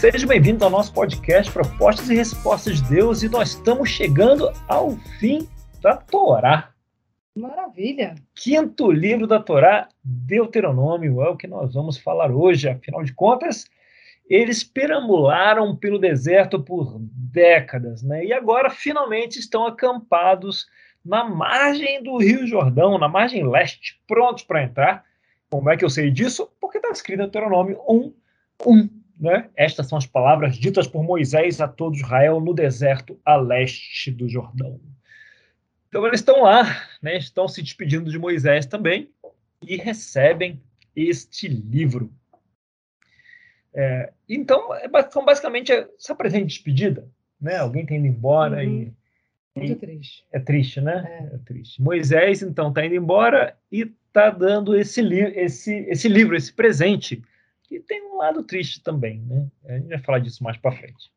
Seja bem-vindo ao nosso podcast Propostas e Respostas de Deus e nós estamos chegando ao fim da Torá. Maravilha! Quinto livro da Torá, Deuteronômio, é o que nós vamos falar hoje. Afinal de contas, eles perambularam pelo deserto por décadas, né? E agora finalmente estão acampados na margem do Rio Jordão, na margem leste, prontos para entrar. Como é que eu sei disso? Porque está escrito em Deuteronômio 1, 1. Né? Estas são as palavras ditas por Moisés a todo Israel no deserto a leste do Jordão. Então eles estão lá, né? estão se despedindo de Moisés também e recebem este livro. É, então, é, são basicamente essa presente de despedida. Né? Alguém está indo embora Uhum. e Muito triste. é triste, né? É. É, triste. Moisés, então, está indo embora e está dando esse, esse, esse livro, esse presente, que tem um lado triste também, né? A gente vai falar disso mais para frente.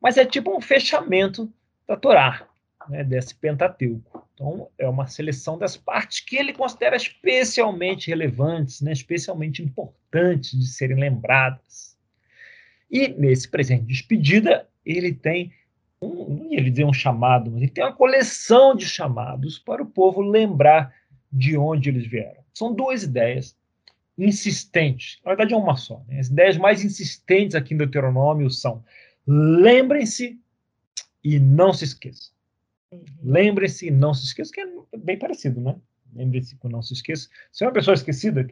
Mas é tipo um fechamento da Torá, né? desse Pentateuco. Então, é uma seleção das partes que ele considera especialmente relevantes, né? especialmente importantes de serem lembradas. E nesse presente de despedida, ele tem um, não ia dizer um chamado, mas ele tem uma coleção de chamados para o povo lembrar de onde eles vieram. São duas ideias insistentes, na verdade é uma só. Né? As ideias mais insistentes aqui no Deuteronômio são lembrem-se e não se esqueçam. Uhum. Lembrem-se e não se esqueçam, que é bem parecido, né? Lembre-se e não se esqueça. Você é uma pessoa esquecida?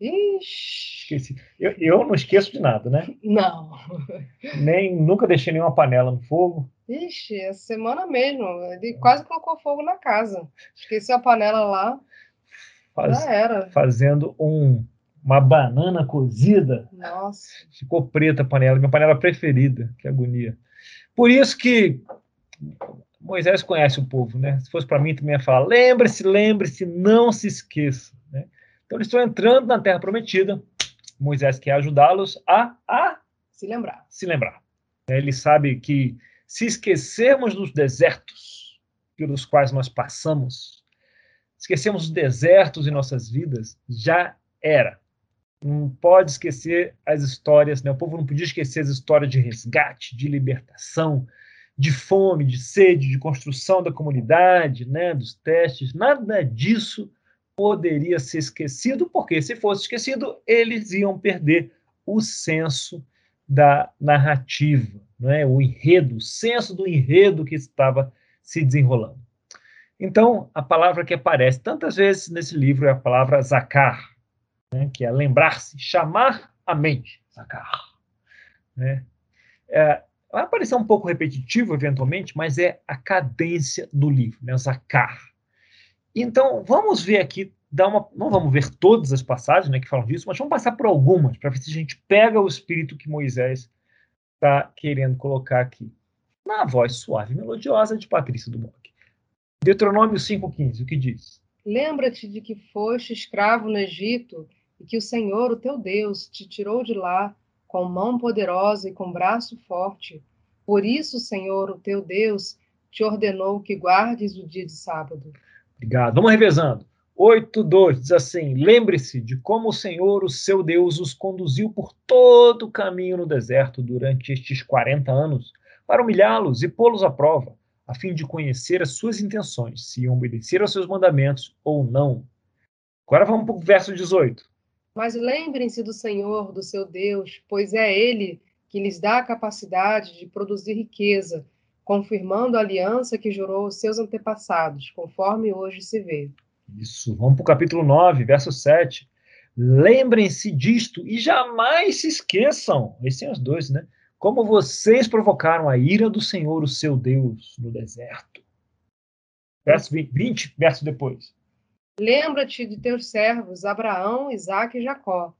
Esqueci. Eu, eu não esqueço de nada, né? não. Nem, nunca deixei nenhuma panela no fogo. Ixi, essa semana mesmo, ele quase colocou fogo na casa. Esqueceu a panela lá, Faz- já era. fazendo um, uma banana cozida. Nossa. Ficou preta a panela, minha panela preferida, que agonia. Por isso que Moisés conhece o povo, né? Se fosse para mim, também ia falar: lembre-se, lembre-se, não se esqueça. Né? Então, eles estão entrando na Terra Prometida. Moisés quer ajudá-los a, a Se lembrar. se lembrar. Ele sabe que se esquecermos dos desertos pelos quais nós passamos, esquecemos os desertos em nossas vidas, já era. Não pode esquecer as histórias, né? o povo não podia esquecer as histórias de resgate, de libertação, de fome, de sede, de construção da comunidade, né? dos testes, nada disso poderia ser esquecido, porque se fosse esquecido, eles iam perder o senso da narrativa, né? o enredo, o senso do enredo que estava se desenrolando. Então, a palavra que aparece tantas vezes nesse livro é a palavra zakar, né? que é lembrar-se, chamar a mente, zakar. Né? É, vai parecer um pouco repetitivo, eventualmente, mas é a cadência do livro, né? zakar. Então, vamos ver aqui, dar uma, não vamos ver todas as passagens né, que falam disso, mas vamos passar por algumas, para ver se a gente pega o espírito que Moisés está querendo colocar aqui. Na voz suave e melodiosa de Patrícia Monte. Deuteronômio 5,15, o que diz? Lembra-te de que foste escravo no Egito e que o Senhor, o teu Deus, te tirou de lá com mão poderosa e com braço forte. Por isso, Senhor, o teu Deus, te ordenou que guardes o dia de sábado. Obrigado. Vamos revezando. 8,2 diz assim: Lembre-se de como o Senhor, o seu Deus, os conduziu por todo o caminho no deserto durante estes 40 anos, para humilhá-los e pô-los à prova, a fim de conhecer as suas intenções, se iam obedecer aos seus mandamentos ou não. Agora vamos para o verso 18. Mas lembrem-se do Senhor, do seu Deus, pois é Ele que lhes dá a capacidade de produzir riqueza, confirmando a aliança que jurou aos seus antepassados, conforme hoje se vê. Isso, vamos para o capítulo 9, verso 7. Lembrem-se disto e jamais se esqueçam, esses são os dois, né? Como vocês provocaram a ira do Senhor, o seu Deus, no deserto. Verso 20, 20 verso depois. Lembra-te de teus servos, Abraão, Isaque e Jacó.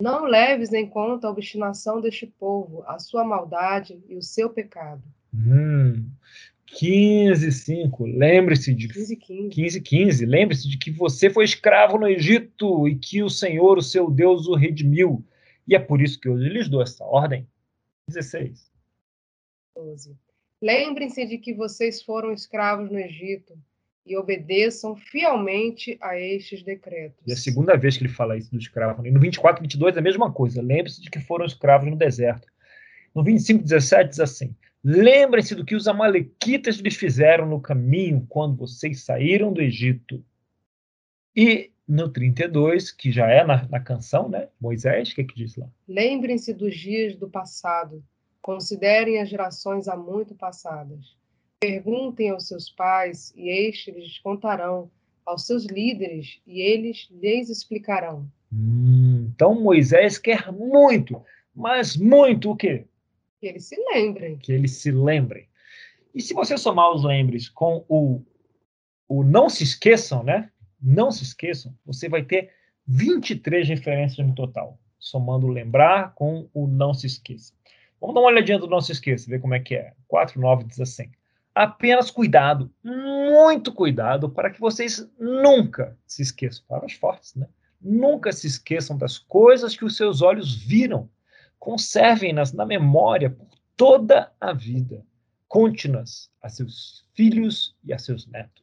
Não leves em conta a obstinação deste povo, a sua maldade e o seu pecado. Hum, 15, 5. Lembre-se de 15 e 15. 15, 15. Lembre-se de que você foi escravo no Egito e que o Senhor, o seu Deus, o redimiu. E é por isso que eu lhes dou essa ordem. 16. 12. Lembrem-se de que vocês foram escravos no Egito e obedeçam fielmente a estes decretos. E é a segunda vez que ele fala isso do escravo. E no 24, 22 é a mesma coisa. Lembre-se de que foram escravos no deserto. No 25, 17 diz assim: Lembrem-se do que os amalequitas lhes fizeram no caminho quando vocês saíram do Egito. E no 32, que já é na, na canção, né? Moisés, o que, é que diz lá? Lembrem-se dos dias do passado, considerem as gerações há muito passadas. Perguntem aos seus pais, e estes lhes contarão, aos seus líderes, e eles lhes explicarão. Hum, então Moisés quer muito, mas muito o quê? Que eles se lembrem. Que eles se lembrem. E se você somar os lembres com o, o não se esqueçam, né? Não se esqueçam, você vai ter 23 referências no total, somando lembrar com o não se esqueça. Vamos dar uma olhadinha do não se esqueça, ver como é que é. 4, 9 diz assim. Apenas cuidado, muito cuidado, para que vocês nunca se esqueçam. Palavras fortes, né? Nunca se esqueçam das coisas que os seus olhos viram. Conservem-nas na memória por toda a vida. Conte-nas a seus filhos e a seus netos.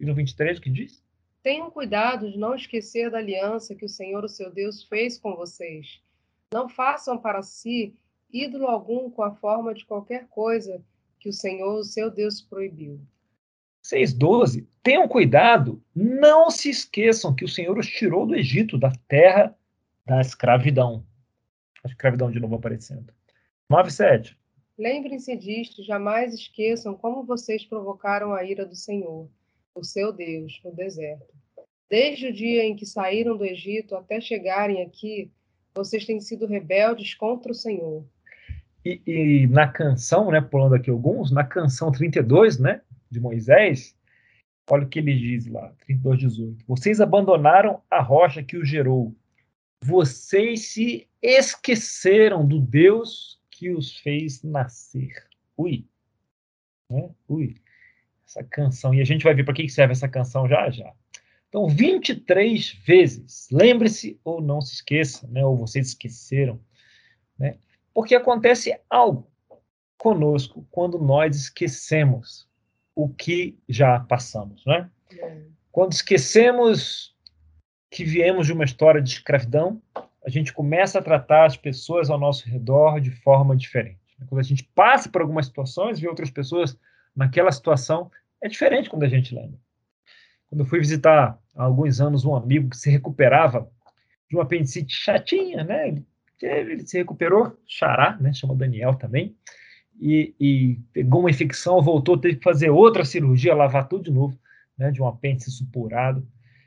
E no 23, o que diz? Tenham cuidado de não esquecer da aliança que o Senhor, o seu Deus, fez com vocês. Não façam para si ídolo algum com a forma de qualquer coisa que o Senhor, o seu Deus, proibiu. 6,12. Tenham cuidado, não se esqueçam que o Senhor os tirou do Egito, da terra da escravidão. A escravidão de novo aparecendo. 9,7. Lembrem-se disto, jamais esqueçam como vocês provocaram a ira do Senhor, o seu Deus, no deserto. Desde o dia em que saíram do Egito até chegarem aqui, vocês têm sido rebeldes contra o Senhor. E, e, na canção, né, pulando aqui alguns, na canção 32, né, de Moisés, olha o que ele diz lá, 32, 18. Vocês abandonaram a rocha que o gerou. Vocês se esqueceram do Deus que os fez nascer. Ui. Né? Ui. Essa canção. E a gente vai ver para que serve essa canção já já. Então, 23 vezes. Lembre-se ou não se esqueça, né? ou vocês esqueceram. Né? Porque acontece algo conosco quando nós esquecemos o que já passamos. Né? Quando esquecemos que viemos de uma história de escravidão, a gente começa a tratar as pessoas ao nosso redor de forma diferente. Quando a gente passa por algumas situações, vê outras pessoas naquela situação, é diferente quando a gente lembra. Quando eu fui visitar há alguns anos um amigo que se recuperava de uma apendicite chatinha, né? Ele, se recuperou, xará, né? Chama Daniel também. E, e, pegou uma infecção, voltou, teve que fazer outra cirurgia, lavar tudo de novo, né? De um apêndice supurado.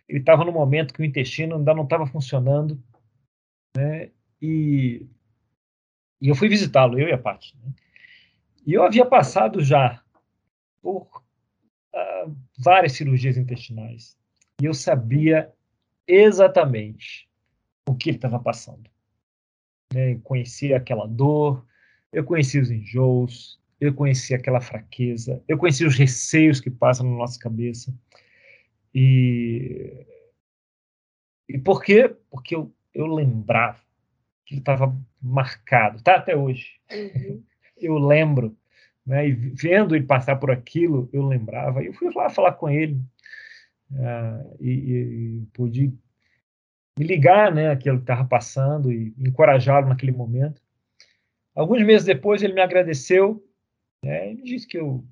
Ele estava no momento que o intestino ainda não estava funcionando, né? E, e eu fui visitá-lo, eu e a Paty. Né? E eu havia passado já por uh, várias cirurgias intestinais. E eu sabia exatamente o que ele estava passando. Né? Eu conhecia aquela dor, eu conhecia os enjoos, eu conhecia aquela fraqueza, eu conhecia os receios que passam na nossa cabeça. E, e por quê? Porque eu, eu lembrava que ele estava marcado, tá até hoje. Uhum. Eu lembro né? E vendo ele passar por aquilo, eu lembrava. Eu fui lá falar com ele uh, e, e, pude me ligar, né, aquilo que estava passando e encorajá-lo naquele momento. Alguns meses depois ele me agradeceu, né, e me disse que eu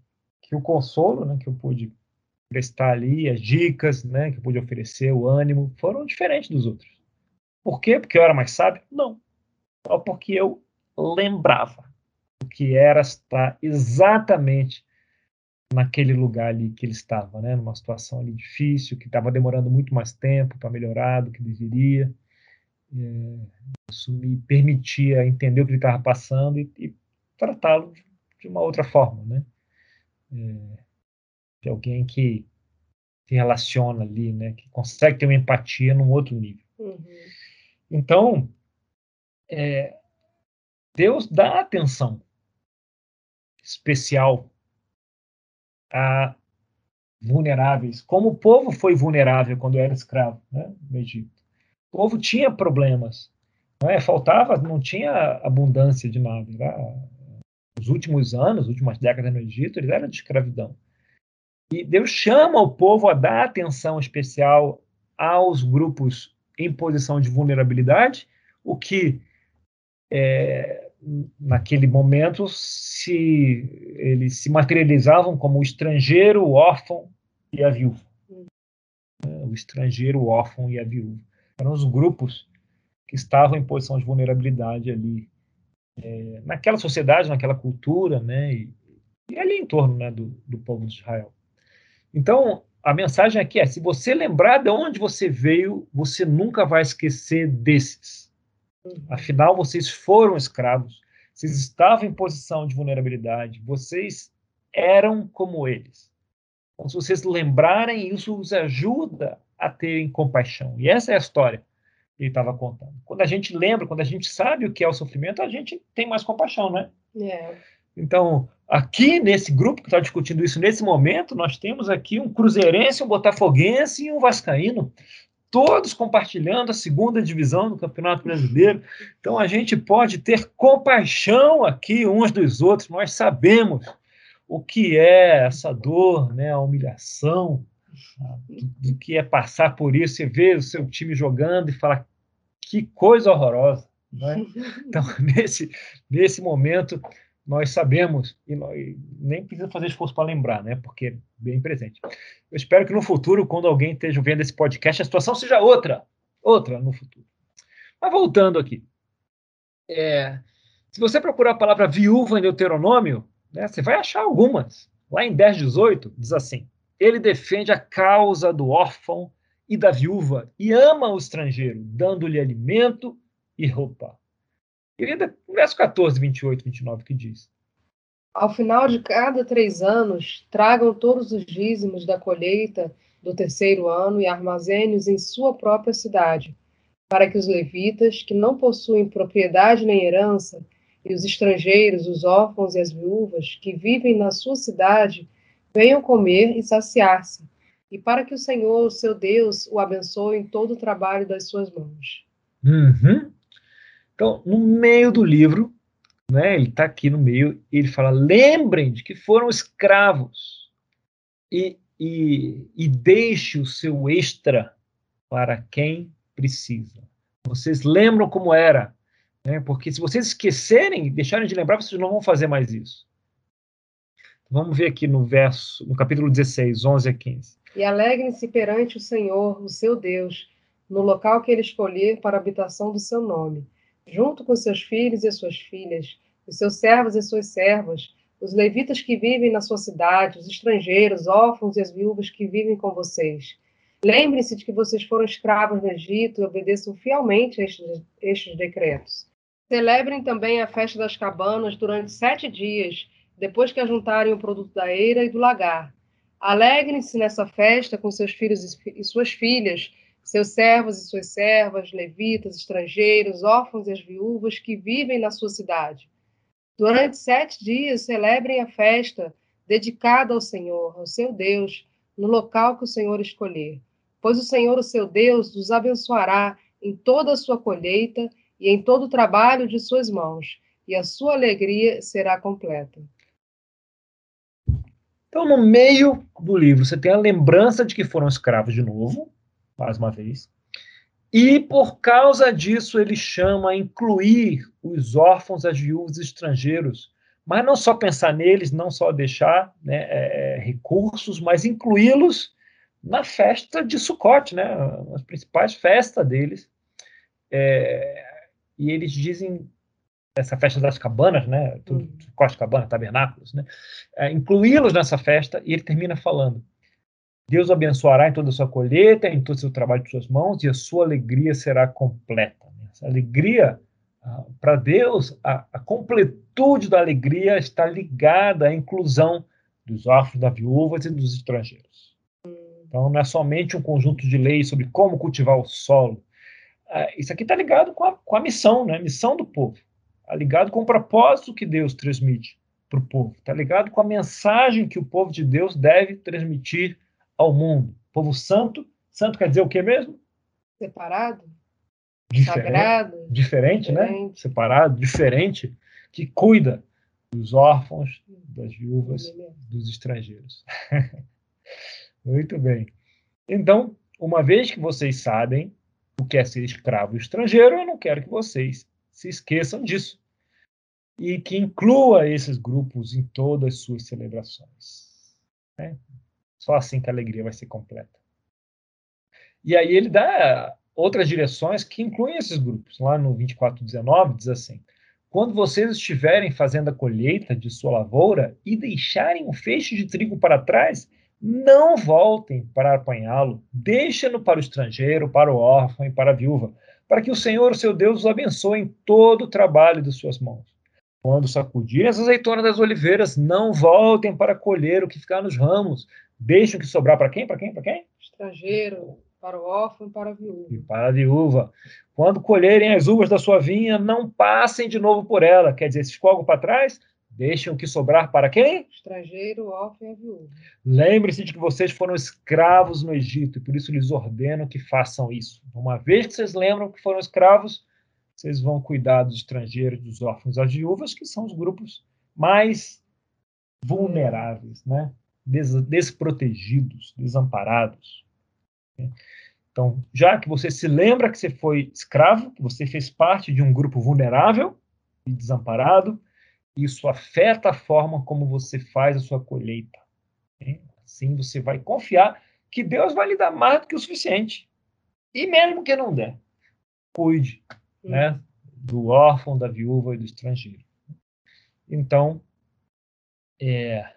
que o consolo, né, que eu pude prestar ali, as dicas, né, que eu pude oferecer, o ânimo, foram diferentes dos outros. Por quê? Porque eu era mais sábio? Não. Só porque eu lembrava que era estar exatamente naquele lugar ali que ele estava, né? Numa situação ali difícil, que estava demorando muito mais tempo para melhorar do que deveria. É, isso me permitia entender o que ele estava passando e, e tratá-lo de uma outra forma, né? É, de alguém que se relaciona ali, né? Que consegue ter uma empatia num outro nível. Uhum. Então, é, Deus dá atenção especial a vulneráveis, como o povo foi vulnerável quando era escravo né, no Egito. O povo tinha problemas, não é? faltava, não tinha abundância de nada. Era, os últimos anos, as últimas décadas no Egito, eles eram de escravidão. E Deus chama o povo a dar atenção especial aos grupos em posição de vulnerabilidade, o que é, naquele momento, se eles se materializavam como o estrangeiro, o órfão e a viúva. O estrangeiro, o órfão e a viúva. Eram os grupos que estavam em posição de vulnerabilidade ali, é, naquela sociedade, naquela cultura, né, e, e ali em torno né, do, do povo de Israel. Então, a mensagem aqui é: se você lembrar de onde você veio, você nunca vai esquecer desses. Afinal, vocês foram escravos, vocês estavam em posição de vulnerabilidade, vocês eram como eles. Então, se vocês lembrarem, isso os ajuda a terem compaixão. E essa é a história que ele estava contando. Quando a gente lembra, quando a gente sabe o que é o sofrimento, a gente tem mais compaixão, né? É. Então, aqui nesse grupo que está discutindo isso nesse momento, nós temos aqui um cruzeirense, um botafoguense e um vascaíno, todos compartilhando a segunda divisão do Campeonato Brasileiro. Então, a gente pode ter compaixão aqui uns dos outros. Nós sabemos o que é essa dor, né, a humilhação, do, que é passar por isso e ver o seu time jogando e falar que coisa horrorosa. Né? Então, nesse, nesse momento, nós sabemos, e, nem precisa fazer esforço para lembrar, né? porque é bem presente. Eu espero que no futuro, quando alguém esteja vendo esse podcast, a situação seja outra, outra no futuro. Mas voltando aqui. É, se você procurar a palavra viúva em Deuteronômio, né, você vai achar algumas. Lá em 10, 18, diz assim: Ele defende a causa do órfão e da viúva e ama o estrangeiro, dando-lhe alimento e roupa. E ainda verso 14, 28, 29, que diz: Ao final de cada três anos, tragam todos os dízimos da colheita do terceiro ano e armazene-os em sua própria cidade, para que os levitas, que não possuem propriedade nem herança, e os estrangeiros, os órfãos e as viúvas que vivem na sua cidade venham comer e saciar-se, e para que o Senhor, o seu Deus, o abençoe em todo o trabalho das suas mãos. Uhum. Então, no meio do livro, né, ele está aqui no meio, ele fala: lembrem de que foram escravos e, e, e deixe o seu extra para quem precisa. Vocês lembram como era? Né? Porque se vocês esquecerem, deixarem de lembrar, vocês não vão fazer mais isso. Vamos ver aqui no verso, no capítulo 16, 11 a 15. E alegrem-se perante o Senhor, o seu Deus, no local que ele escolher para a habitação do seu nome, junto com seus filhos e suas filhas, os seus servos e suas servas, os levitas que vivem na sua cidade, os estrangeiros, órfãos e as viúvas que vivem com vocês. Lembrem-se de que vocês foram escravos no Egito e obedeçam fielmente a estes, estes decretos. Celebrem também a festa das cabanas durante sete dias, depois que ajuntarem o produto da eira e do lagar. Alegrem-se nessa festa com seus filhos e suas filhas, seus servos e suas servas, levitas, estrangeiros, órfãos e as viúvas que vivem na sua cidade. Durante sete dias celebrem a festa dedicada ao Senhor, ao seu Deus, no local que o Senhor escolher. Pois o Senhor, o seu Deus, os abençoará em toda a sua colheita e em todo o trabalho de suas mãos, e a sua alegria será completa. Então, no meio do livro, você tem a lembrança de que foram escravos de novo, mais uma vez, e por causa disso ele chama a incluir os órfãos, as viúvas estrangeiros, mas não só pensar neles, não só deixar né, é, é recursos, mas incluí-los na festa de Sukkot, né, as principais festas deles. É, e eles dizem essa festa das cabanas, né, tudo, uhum. Costa Cabana, tabernáculos, né, é, incluí-los nessa festa, e ele termina falando, Deus abençoará em toda a sua colheita, em todo o seu trabalho de suas mãos, e a sua alegria será completa. Essa alegria, ah, para Deus, a, a, completude da alegria está ligada à inclusão dos órfãos, das viúvas e dos estrangeiros. Então, não é somente um conjunto de leis sobre como cultivar o solo, é, isso aqui está ligado com a, com a missão, né? A missão do povo. Está ligado com o propósito que Deus transmite para o povo. Está ligado com a mensagem que o povo de Deus deve transmitir ao mundo. Povo santo. Santo quer dizer o que mesmo? Separado. Diferente, Sagrado. Diferente, né? diferente, né? Separado, diferente. Que cuida dos órfãos, das viúvas, dos estrangeiros. Muito bem. Então, uma vez que vocês sabem o que é ser escravo estrangeiro, eu não quero que vocês se esqueçam disso. e que inclua esses grupos em todas as suas celebrações. Né? Só assim que a alegria vai ser completa. E aí ele dá outras direções que incluem esses grupos. Lá no 24:19 diz assim: Quando vocês estiverem fazendo a colheita de sua lavoura e deixarem o feixe de trigo para trás, não voltem para apanhá-lo, deixem-no para o estrangeiro, para o órfão e para a viúva, para que o Senhor, seu Deus, os abençoe em todo o trabalho de suas mãos. Quando sacudirem as azeitonas das oliveiras, não voltem para colher o que ficar nos ramos. Deixem o que sobrar para quem? Para quem? Para quem? Estrangeiro, para o órfão e para a viúva. E para a viúva. Quando colherem as uvas da sua vinha, não passem de novo por ela. Quer dizer, se ficou algo para trás, deixem o que sobrar para quem? Estrangeiro, órfão e a viúva. Lembre-se de que vocês foram escravos no Egito, e por isso lhes ordeno que façam isso. Uma vez que vocês lembram que foram escravos, vocês vão cuidar dos estrangeiros, dos órfãos, das viúvas, que são os grupos mais vulneráveis, né? Des desprotegidos, desamparados. Então, já que você se lembra que você foi escravo, que você fez parte de um grupo vulnerável e desamparado, isso afeta a forma como você faz a sua colheita. Né? Assim você vai confiar que Deus vai lhe dar mais do que o suficiente. E mesmo que não der, cuide né, do órfão, da viúva e do estrangeiro. Então, é,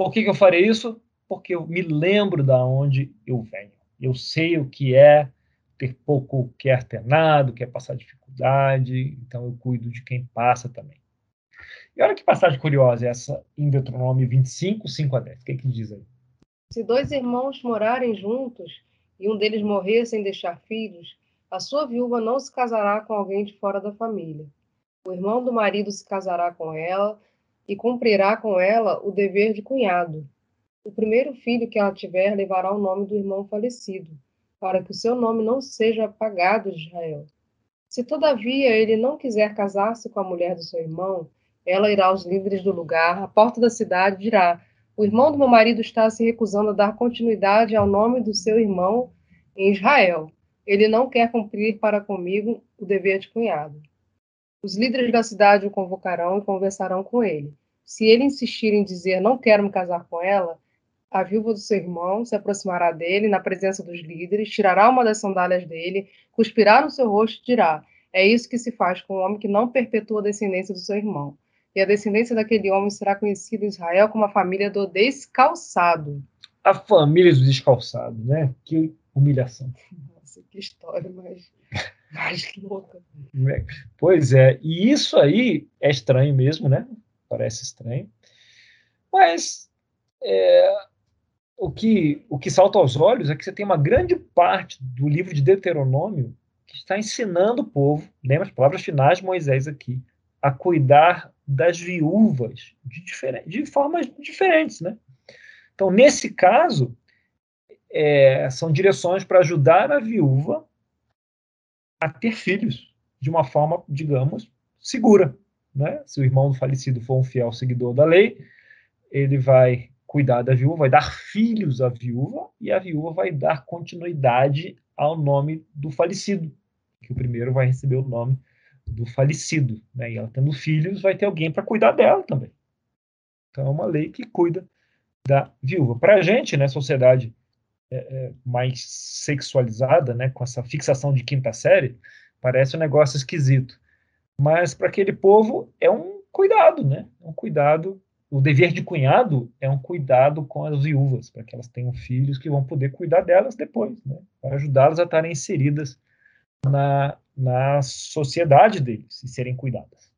por que, que eu farei isso? Porque eu me lembro da onde eu venho. Eu sei o que é ter pouco, quer ter nada, quer passar dificuldade, então eu cuido de quem passa também. E olha que passagem curiosa essa em Deuteronômio 25, 5 a 10. O que, é que diz aí? Se dois irmãos morarem juntos e um deles morrer sem deixar filhos, a sua viúva não se casará com alguém de fora da família. O irmão do marido se casará com ela e cumprirá com ela o dever de cunhado. O primeiro filho que ela tiver levará o nome do irmão falecido, para que o seu nome não seja apagado de Israel. Se todavia ele não quiser casar-se com a mulher do seu irmão, ela irá aos líderes do lugar, à porta da cidade, e dirá: O irmão do meu marido está se recusando a dar continuidade ao nome do seu irmão em Israel ele não quer cumprir para comigo o dever de cunhado. Os líderes da cidade o convocarão e conversarão com ele. Se ele insistir em dizer não quero me casar com ela, a viúva do seu irmão se aproximará dele na presença dos líderes, tirará uma das sandálias dele, cuspirá no seu rosto e dirá: É isso que se faz com um homem que não perpetua a descendência do seu irmão. E a descendência daquele homem será conhecida em Israel como a família do descalçado. A família do descalçado, né? Que humilhação que história mais, mais louca. Pois é, e isso aí é estranho mesmo, né? Parece estranho. Mas é, o, que, o que salta aos olhos é que você tem uma grande parte do livro de Deuteronômio que está ensinando o povo, lembra as palavras finais de Moisés aqui, a cuidar das viúvas de, de formas diferentes, né? Então, nesse caso, é, são direções para ajudar a viúva a ter filhos de uma forma, digamos, segura. Né? Se o irmão do falecido for um fiel seguidor da lei, ele vai cuidar da viúva, vai dar filhos à viúva, e a viúva vai dar continuidade ao nome do falecido, que o primeiro vai receber o nome do falecido. Né? E ela tendo filhos, vai ter alguém para cuidar dela também. Então é uma lei que cuida da viúva. Para a gente, né, sociedade é, é, mais sexualizada, né, com essa fixação de quinta série, parece um negócio esquisito. Mas para aquele povo é um cuidado, né? É um cuidado. O dever de cunhado é um cuidado com as viúvas, para que elas tenham filhos que vão poder cuidar delas depois, né? Para ajudá-las a estarem inseridas na, na sociedade deles e serem cuidadas.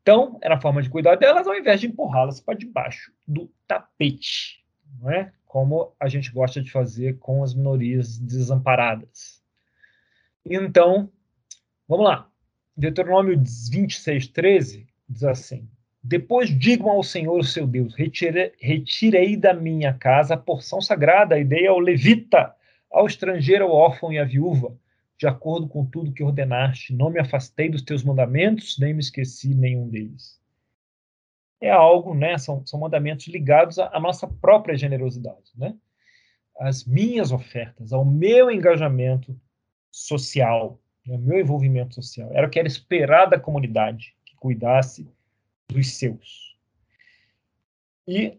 Então, era a forma de cuidar delas ao invés de empurrá-las para debaixo do tapete, não é? como a gente gosta de fazer com as minorias desamparadas. Então, vamos lá. Deuteronômio 26, 13 diz assim: Depois digam ao Senhor, seu Deus: retirei, retirei da minha casa a porção sagrada e dei ao levita, ao estrangeiro, ao órfão e à viúva, de acordo com tudo que ordenaste. Não me afastei dos teus mandamentos, nem me esqueci nenhum deles é algo, né, são, são mandamentos ligados à, à nossa própria generosidade, né? As minhas ofertas, ao meu engajamento social, ao meu envolvimento social. Era o que era esperado da comunidade, que cuidasse dos seus. E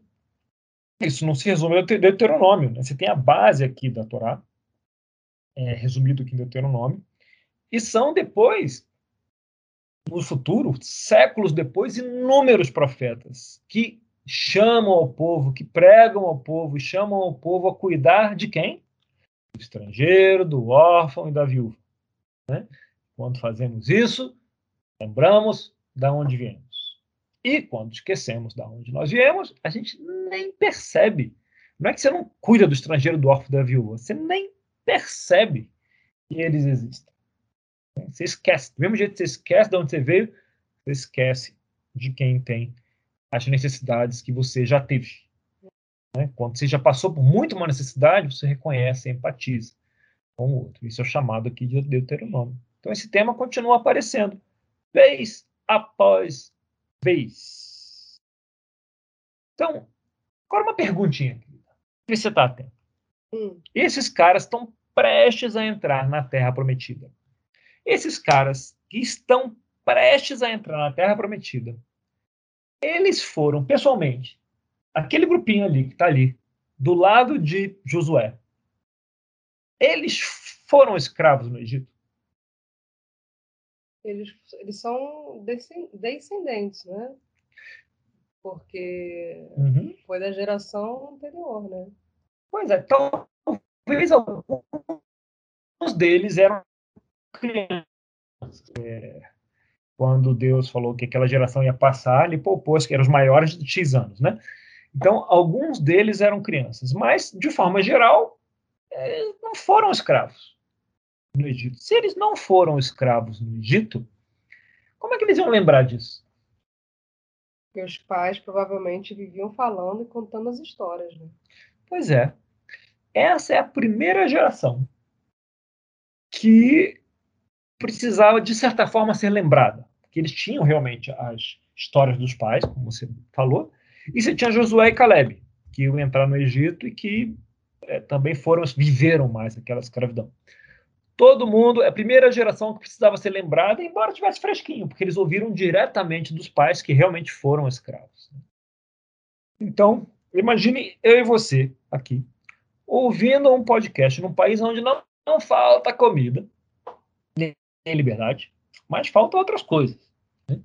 isso não se resume ao Deuteronômio. Né? Você tem a base aqui da Torá, é, resumido aqui em Deuteronômio, e são depois, no futuro, séculos depois, inúmeros profetas que chamam ao povo, que pregam ao povo, chamam ao povo a cuidar de quem? Do estrangeiro, do órfão e da viúva. Né? Quando fazemos isso, lembramos da onde viemos. E quando esquecemos da onde nós viemos, a gente nem percebe. Não é que você não cuida do estrangeiro, do órfão da viúva, você nem percebe que eles existem. Você esquece. Do mesmo jeito que você esquece de onde você veio, você esquece de quem tem as necessidades que você já teve. Né? Quando você já passou por muito uma necessidade, você reconhece, empatiza com o outro. Isso é chamado aqui de Deuteronômio. Então esse tema continua aparecendo, vez após vez. Então, agora uma perguntinha, Vê se você está atento. Hum. Esses caras estão prestes a entrar na Terra Prometida. Esses caras que estão prestes a entrar na Terra Prometida, eles foram pessoalmente, aquele grupinho ali que está ali, do lado de Josué, eles foram escravos no Egito? eles, eles são descendentes, né? Porque uhum. foi da geração anterior, né? Pois é, talvez alguns deles eram crianças. É, quando Deus falou que aquela geração ia passar, ele poupou que eram os maiores de X anos, né? Então, alguns deles eram crianças, mas, de forma geral, é, não foram escravos no Egito. Se eles não foram escravos no Egito, como é que eles iam lembrar disso? Os pais provavelmente viviam falando e contando as histórias, né? Pois é. Essa é a primeira geração que precisava, de certa forma, ser lembrada. Porque eles tinham realmente as histórias dos pais, como você falou, e você tinha Josué e Caleb, que iam entrar no Egito e que é, também foram, viveram mais aquela escravidão todo mundo, é a primeira geração que precisava ser lembrada, embora tivesse fresquinho, porque eles ouviram diretamente dos pais que realmente foram escravos. Então, imagine eu e você aqui, ouvindo um podcast num país onde não, não falta comida, liberdade, mas faltam outras coisas. Né?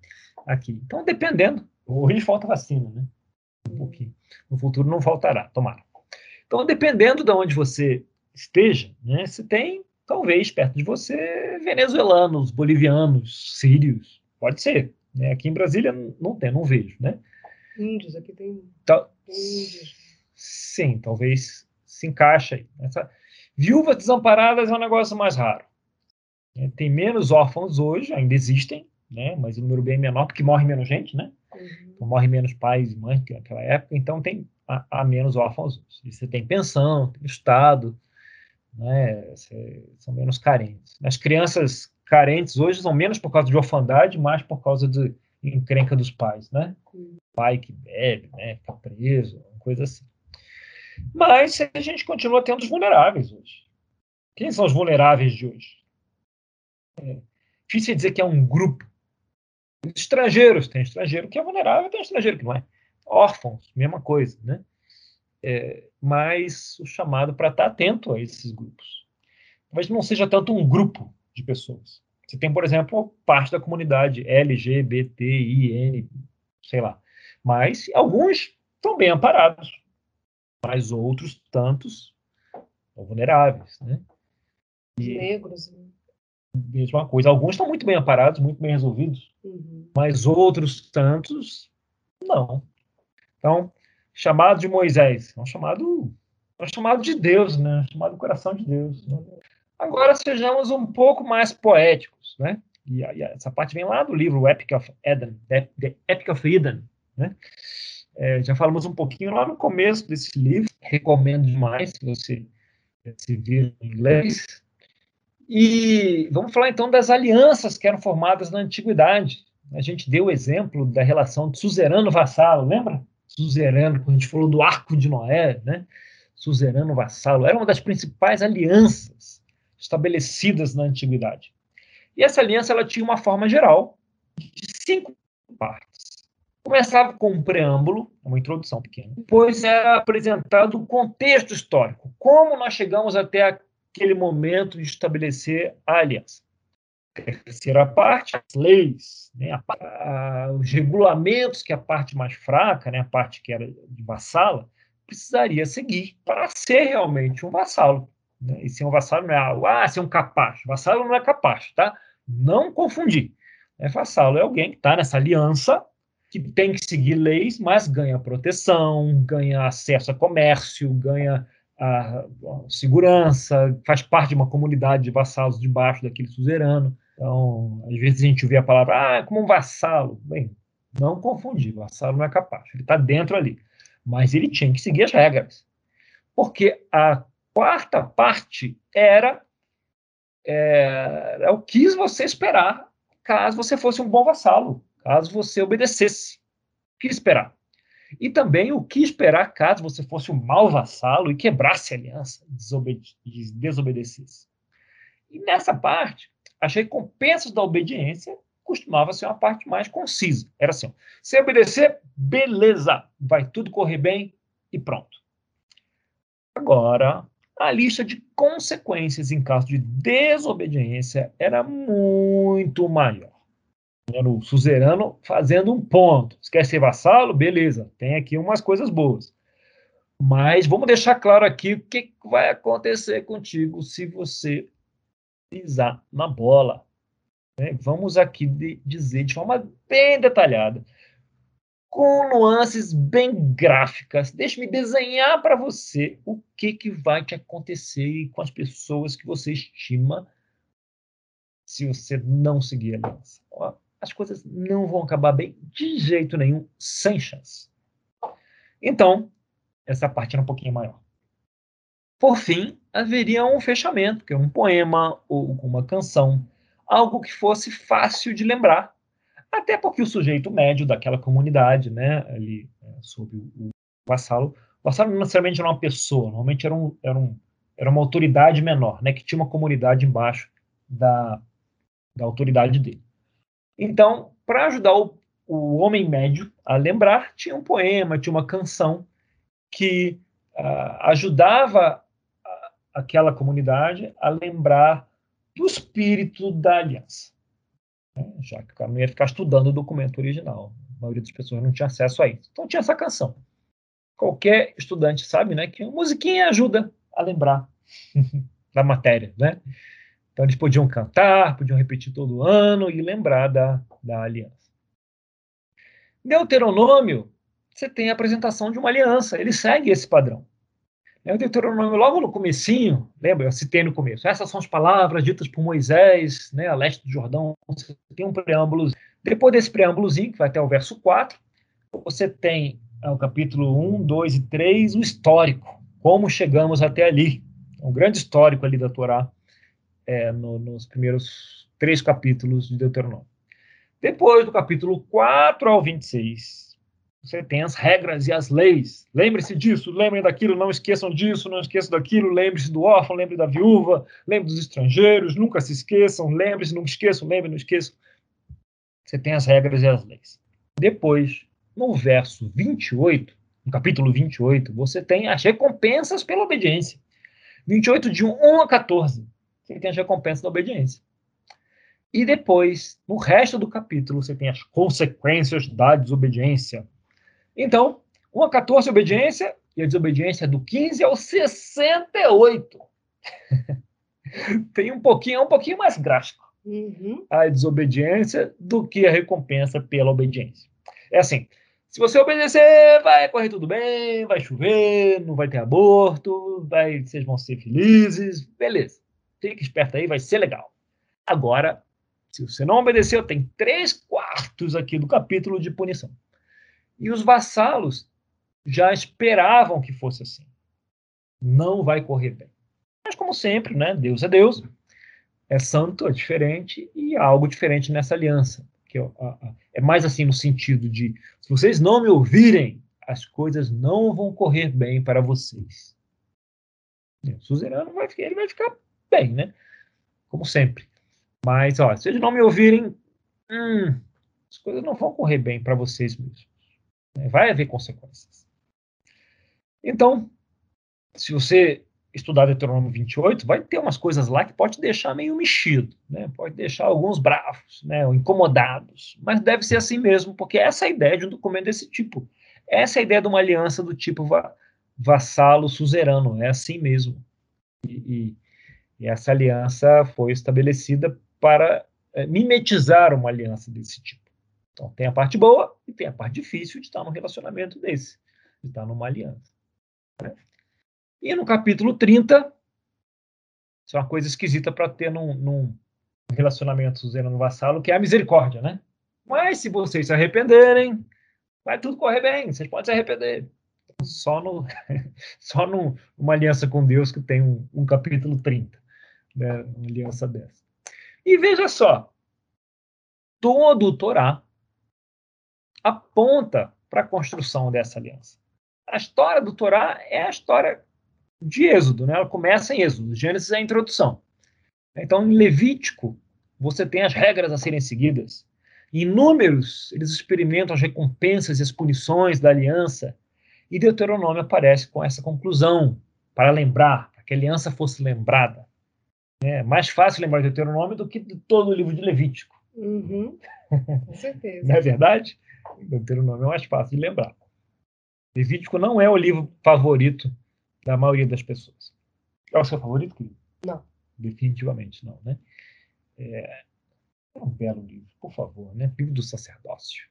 Aqui. Então, dependendo, hoje falta vacina, né? Um pouquinho. No futuro não faltará, tomara. Então, dependendo de onde você esteja, né, você tem talvez perto de você venezuelanos, bolivianos, sírios, pode ser. Né? Aqui em Brasília não tem, não vejo, né? Índios, aqui tem, Tal... índios. Sim, talvez se encaixe aí. Essa... Viúvas desamparadas é um negócio mais raro. É, tem menos órfãos hoje, ainda existem, né? mas o número bem menor, porque morre menos gente, né? Uhum. Então, morre menos pais e mães que naquela época, então tem há, menos órfãos hoje. Você tem pensão, tem Estado, né, são menos carentes. As crianças carentes hoje são menos por causa de orfandade, mais por causa de encrenca dos pais, né? Pai que bebe, né, fica preso, coisa assim. Mas a gente continua tendo os vulneráveis hoje. Quem são os vulneráveis de hoje? É difícil dizer que é um grupo. Estrangeiros, tem estrangeiro que é vulnerável, tem estrangeiro que não é. Órfãos, mesma coisa, né? é, mas o chamado para estar tá atento a esses grupos. Talvez não seja tanto um grupo de pessoas. Você tem, por exemplo, parte da comunidade LGBTIN, sei lá. Mas alguns estão bem amparados, mas outros tantos são vulneráveis, né? E, negros. Né? Mesma coisa. Alguns estão muito bem amparados, muito bem resolvidos, uhum. mas outros tantos não. Então, chamado de Moisés, é um chamado, é um chamado de Deus, né? Um chamado do coração de Deus. Né? Agora sejamos um pouco mais poéticos, né? E, e, essa parte vem lá do livro Epic of Eden, The Epic of Eden, né? É, já falamos um pouquinho lá no começo desse livro, recomendo demais se você se vir em inglês. E vamos falar então das alianças que eram formadas na antiguidade. A gente deu o exemplo da relação de suzerano-vassalo, lembra? suzerano, quando a gente falou do arco de Noé, né? suzerano vassalo, era uma das principais alianças estabelecidas na antiguidade. E essa aliança ela tinha uma forma geral de cinco partes. Começava com um preâmbulo, uma introdução pequena. Depois era apresentado o contexto histórico, como nós chegamos até aquele momento de estabelecer a aliança. Terceira parte, as leis, né, a, a, os regulamentos que a parte mais fraca, né, a parte que era de vassala, precisaria seguir para ser realmente um vassalo. Né? E ser um vassalo não é algo, ah, ser um capaz. Vassalo não é capaz, tá? Não confundir. É vassalo é alguém que está nessa aliança, que tem que seguir leis, mas ganha proteção, ganha acesso a comércio, ganha a, segurança, faz parte de uma comunidade de vassalos debaixo daquele suzerano. Então, às vezes a gente vê a palavra, ah, como um vassalo. Bem, não confundir, vassalo não é capaz, ele está dentro ali. Mas ele tinha que seguir as regras. Porque a quarta parte era é, é o que você esperar caso você fosse um bom vassalo, caso você obedecesse. O que esperar? E também o que esperar caso você fosse um mau vassalo e quebrasse a aliança, desobede desobedecesse. E nessa parte, as recompensas da obediência costumava ser uma parte mais concisa. Era assim: se obedecer, beleza, vai tudo correr bem e pronto. Agora, a lista de consequências em caso de desobediência era muito maior. O suzerano fazendo um ponto. Se quer ser vassalo? Beleza, tem aqui umas coisas boas. Mas vamos deixar claro aqui o que vai acontecer contigo se você pisar na bola. Né? Vamos aqui de, dizer de forma bem detalhada com nuances bem gráficas. Deixe-me desenhar para você o que, que vai te acontecer com as pessoas que você estima se você não seguir a aliança. As coisas não vão acabar bem de jeito nenhum, sem chance. Então, essa parte era um pouquinho maior. Por fim, haveria um fechamento, que é um poema ou uma canção, algo que fosse fácil de lembrar até porque o sujeito médio daquela comunidade, né, ali é, sob o, vassalo, o vassalo não necessariamente era uma pessoa, normalmente era, um, era, um, era uma autoridade menor, né, que tinha uma comunidade embaixo da, da autoridade dele. Então, para ajudar o, o homem médio a lembrar, tinha um poema, tinha uma canção que uh, ajudava a, aquela comunidade a lembrar do espírito da aliança né? já que o cara não ia ficar estudando o documento original. A maioria das pessoas não tinha acesso a isso. Então tinha essa canção. Qualquer estudante sabe né, que a musiquinha ajuda a lembrar da matéria. Né? Então eles podiam cantar, podiam repetir todo ano e lembrar da, da aliança. Deuteronômio, você tem a apresentação de uma aliança, ele segue esse padrão. É o Deuteronômio, logo no comecinho, lembra, eu citei no começo, essas são as palavras ditas por Moisés, né, a leste do Jordão, você tem um preâmbulo. Depois desse preâmbulozinho, que vai até o verso 4, você tem é, o capítulo 1, 2 e 3, o histórico, como chegamos até ali. É um grande histórico ali da Torá, é, no, nos primeiros três capítulos de Deuteronômio. Depois do capítulo 4 ao 26, você tem as regras e as leis. Lembre-se disso, lembrem daquilo, não esqueçam disso, não esqueçam daquilo. Lembre-se do órfão, lembre da viúva, lembre dos estrangeiros, nunca se esqueçam. Lembre-se, não esqueçam, lembrem, não esqueçam. Você tem as regras e as leis. Depois, no verso 28, no capítulo 28, você tem as recompensas pela obediência. 28, de 1 a 14, você tem as recompensas da obediência. E depois, no resto do capítulo, você tem as consequências da desobediência. Então, uma 14 obediência e a desobediência do 15 ao 68. Tem um pouquinho, é um pouquinho mais gráfico uhum. a desobediência do que a recompensa pela obediência. É assim, se você obedecer, vai correr tudo bem, vai chover, não vai ter aborto, vai, vocês vão ser felizes, beleza. Fique esperto aí, vai ser legal. Agora, se você não obedeceu, tem três quartos aqui do capítulo de punição. E os vassalos já esperavam que fosse assim. Não vai correr bem. Mas, como sempre, né, Deus é Deus, é santo, é diferente, e há algo diferente nessa aliança. Que é mais assim no sentido de: se vocês não me ouvirem, as coisas não vão correr bem para vocês. O suzerano vai, ele vai ficar bem, né? Como sempre. Mas, ó, se eles não me ouvirem, hum, as coisas não vão correr bem para vocês mesmos. Né? Vai haver consequências. Então, se você estudar Deuteronômio 28, vai ter umas coisas lá que pode deixar meio mexido, né? pode deixar alguns bravos, né? Ou incomodados, mas deve ser assim mesmo, porque essa é a ideia de um documento desse tipo. Essa é a ideia de uma aliança do tipo va vassalo suzerano, é assim mesmo. E, e, e, essa aliança foi estabelecida para é, mimetizar uma aliança desse tipo. Então tem a parte boa e tem a parte difícil de estar num relacionamento desse, de estar numa aliança. Né? E no capítulo 30, isso é uma coisa esquisita para ter num, num relacionamento no vassalo, que é a misericórdia, né? Mas se vocês se arrependerem, vai tudo correr bem, vocês podem se arrepender. Só, no, só numa aliança com Deus que tem um, um capítulo 30, né? uma aliança dessa. E veja só, todo o Torá aponta para a construção dessa aliança. A história do Torá é a história de Êxodo, né? Ela começa em Êxodo. Gênesis é a introdução. Então, em Levítico, você tem as regras a serem seguidas. Em Números, eles experimentam as recompensas e as punições da aliança. E Deuteronômio aparece com essa conclusão, para lembrar, para que a aliança fosse lembrada. É mais fácil lembrar de Deuteronômio do que de todo o livro de Levítico. Uhum. Com certeza. não é verdade? Deuteronômio é mais fácil de lembrar. Levítico não é o livro favorito da maioria das pessoas. É o seu favorito, querido? Não. Definitivamente não, né? É, é um belo livro, por favor, né? Livro do sacerdócio.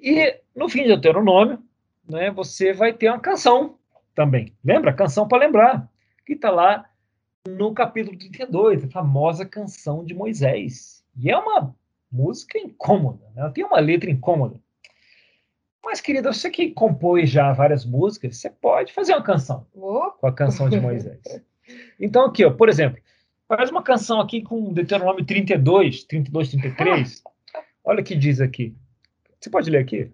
E no fim de Deuteronômio, né, você vai ter uma canção também. Lembra? Canção para lembrar. Que está lá no capítulo 32, a famosa canção de Moisés. E é uma música incômoda, né? ela tem uma letra incômoda. Mas, querida, você que compôs já várias músicas, você pode fazer uma canção oh. com a canção de Moisés. Então, aqui, ó, por exemplo, faz uma canção aqui com Deuteronômio 32, 32, 33. Olha o que diz aqui. Você pode ler aqui?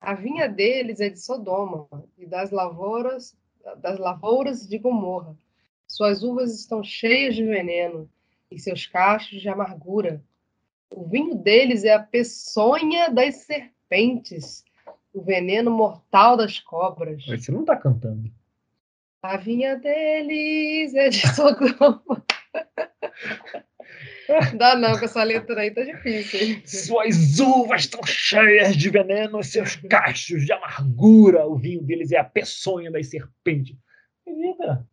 A vinha deles é de Sodoma e das lavouras, das lavouras de Gomorra. Suas uvas estão cheias de veneno e seus cachos de amargura. O vinho deles é a peçonha das serpentes o veneno mortal das cobras. Mas você não está cantando. A vinha deles é de Sodoma. Dá não, com essa letra aí tá difícil. Suas uvas estão cheias de veneno, seus cachos de amargura. O vinho deles é a peçonha das serpentes. Querida,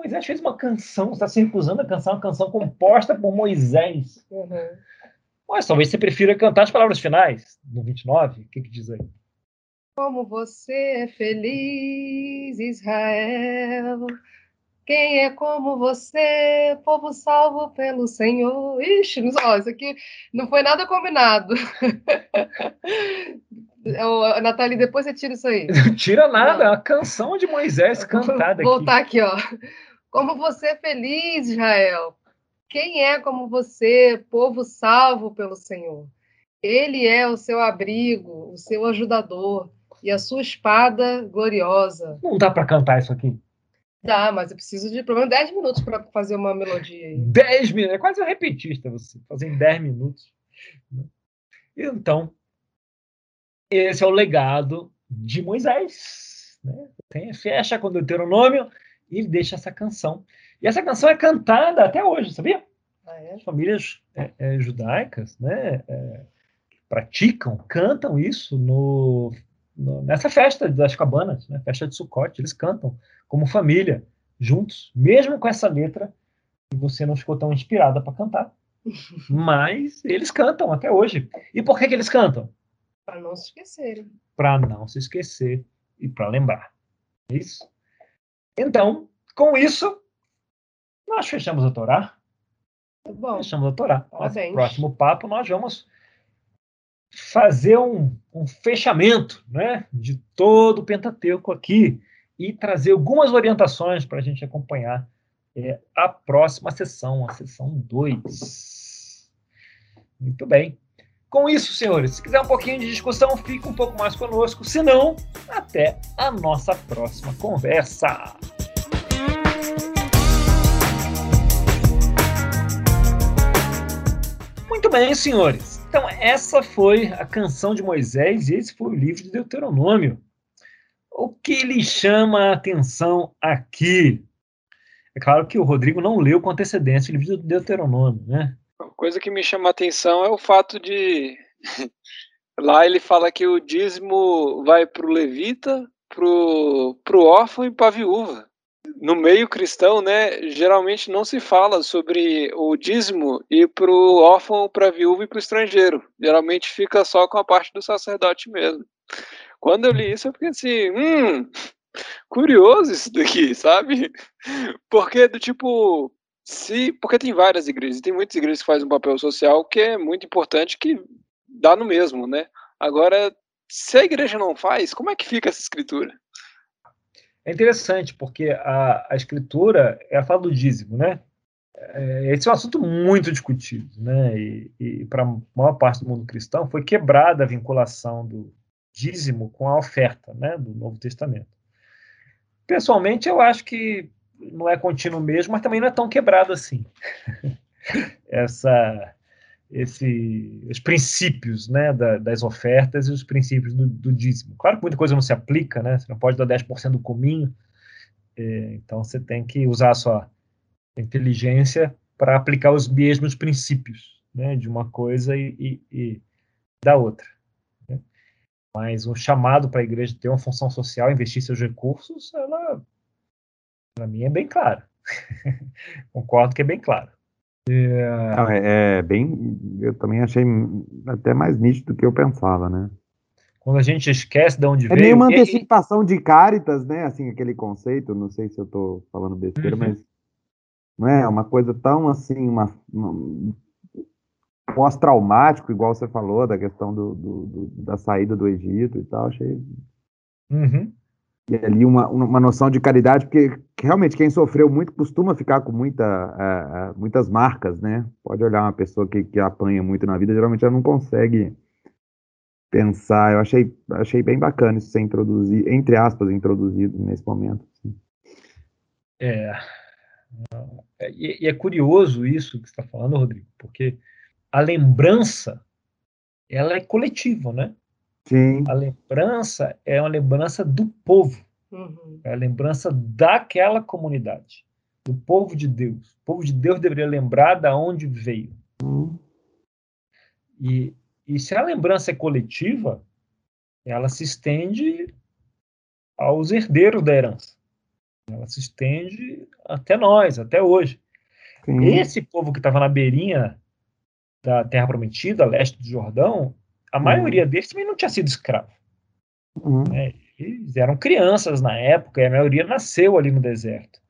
Moisés fez uma canção, está se recusando a cantar uma canção composta por Moisés. Uhum. Mas talvez você prefira cantar as palavras finais, no 29. O que, que diz aí? Como você é feliz, Israel. Quem é como você, povo salvo pelo Senhor? Ixi, ó, isso aqui não foi nada combinado. Ô, Nathalie, depois você tira isso aí. Não tira nada, não. a canção de Moisés cantada Vou voltar aqui. aqui, ó. Como você é feliz, Israel. Quem é como você, povo salvo pelo Senhor? Ele é o seu abrigo, o seu ajudador e a sua espada gloriosa. Não dá para cantar isso aqui. Dá, mas eu preciso de pelo menos 10 minutos para fazer uma melodia aí. 10 minutos? É quase um repetista você, fazer em 10 minutos. Então, esse é o legado de Moisés. Né? Tem, fecha com Deuteronômio e ele deixa essa canção. E essa canção é cantada até hoje, sabia? Ah, é? As famílias é, é, judaicas né, é, praticam, cantam isso no nessa festa das cabanas, né, festa de Sukkot, eles cantam como família, juntos, mesmo com essa letra que você não ficou tão inspirada para cantar. Mas eles cantam até hoje. E por que, que eles cantam? Para não se esquecerem. Para não se esquecer e para lembrar. É isso? Então, com isso, nós fechamos a Torá. Bom, fechamos a Torá. No próximo papo, nós vamos fazer um, um fechamento né, de todo o Pentateuco aqui e trazer algumas orientações para a gente acompanhar é, a próxima sessão, a sessão 2. Muito bem. Com isso, senhores, se quiser um pouquinho de discussão, fica um pouco mais conosco. Se não, até a nossa próxima conversa. Muito bem, senhores. Então, essa foi a canção de Moisés e esse foi o livro de Deuteronômio. O que lhe chama a atenção aqui? É claro que o Rodrigo não leu com antecedência o livro de Deuteronômio, né? Coisa que me chama a atenção é o fato de. Lá ele fala que o dízimo vai para o levita, para o órfão e para a viúva. No meio cristão, né, geralmente não se fala sobre o dízimo e para o órfão, para a viúva e para o estrangeiro. Geralmente fica só com a parte do sacerdote mesmo. Quando eu li isso, eu fiquei assim, hum, curioso isso daqui, sabe? Porque do tipo, se, porque tem várias igrejas, tem muitas igrejas que fazem um papel social que é muito importante, que dá no mesmo, né? Agora, se a igreja não faz, como é que fica essa escritura? É interessante, porque a, a escritura é a fala do dízimo, né? É, esse é um assunto muito discutido, né? E, e para a maior parte do mundo cristão foi quebrada a vinculação do dízimo com a oferta, né? Do Novo Testamento. Pessoalmente, eu acho que não é contínuo mesmo, mas também não é tão quebrado assim. Essa, esse, os princípios né, da, das ofertas e os princípios do, do, dízimo. Claro que muita coisa não se aplica, né? Você não pode dar 10% do cominho, é, então você tem que usar a sua inteligência para aplicar os mesmos princípios né, de uma coisa e, e, e da outra. Né? Mas um chamado para a igreja ter uma função social, investir seus recursos, ela para mim é bem claro. Concordo que é bem claro. É... Não, é, é, bem. Eu também achei até mais nítido do que eu pensava, né? Quando a gente esquece de onde é veio. É meio uma antecipação de Caritas, né? Assim, aquele conceito. Não sei se eu estou falando besteira, uhum. mas não é uma coisa tão assim, uma, uma pós-traumático, igual você falou, da questão do, do, do, da saída do Egito e tal. Achei. Uhum e ali uma, uma noção de caridade, porque realmente quem sofreu muito costuma ficar com muita, uh, muitas marcas, né? Pode olhar uma pessoa que, que apanha muito na vida, geralmente ela não consegue pensar. Eu achei, achei bem bacana isso ser introduzido, entre aspas, introduzido nesse momento. Assim. É. E, e é curioso isso que você está falando, Rodrigo, porque a lembrança ela é coletiva, né? Sim. A lembrança é uma lembrança do povo. Uhum. É a lembrança daquela comunidade, do povo de Deus. O povo de Deus deveria lembrar da onde veio. Uhum. E, e se a lembrança é coletiva, ela se estende aos herdeiros da herança. Ela se estende até nós, até hoje. Sim. Esse povo que estava na beirinha da Terra Prometida, leste do Jordão, a uhum. maioria deles também não tinha sido escravo. Uhum. Né? Eles eram crianças na época e a maioria nasceu ali no deserto.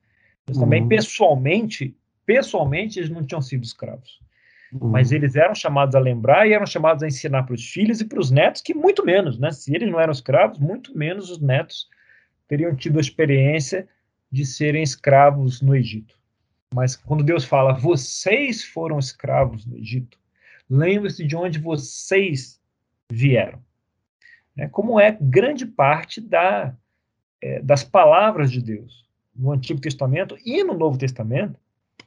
Uhum. também, pessoalmente, pessoalmente, eles não tinham sido escravos. Uhum. Mas eles eram chamados a lembrar e eram chamados a ensinar para os filhos e para os netos que muito menos, né? Se eles não eram escravos, muito menos os netos teriam tido a experiência de serem escravos no Egito. Mas quando Deus fala, vocês foram escravos no Egito, lembre-se de onde vocês vieram. É, como é grande parte da, é, das palavras de Deus no Antigo Testamento e no Novo Testamento,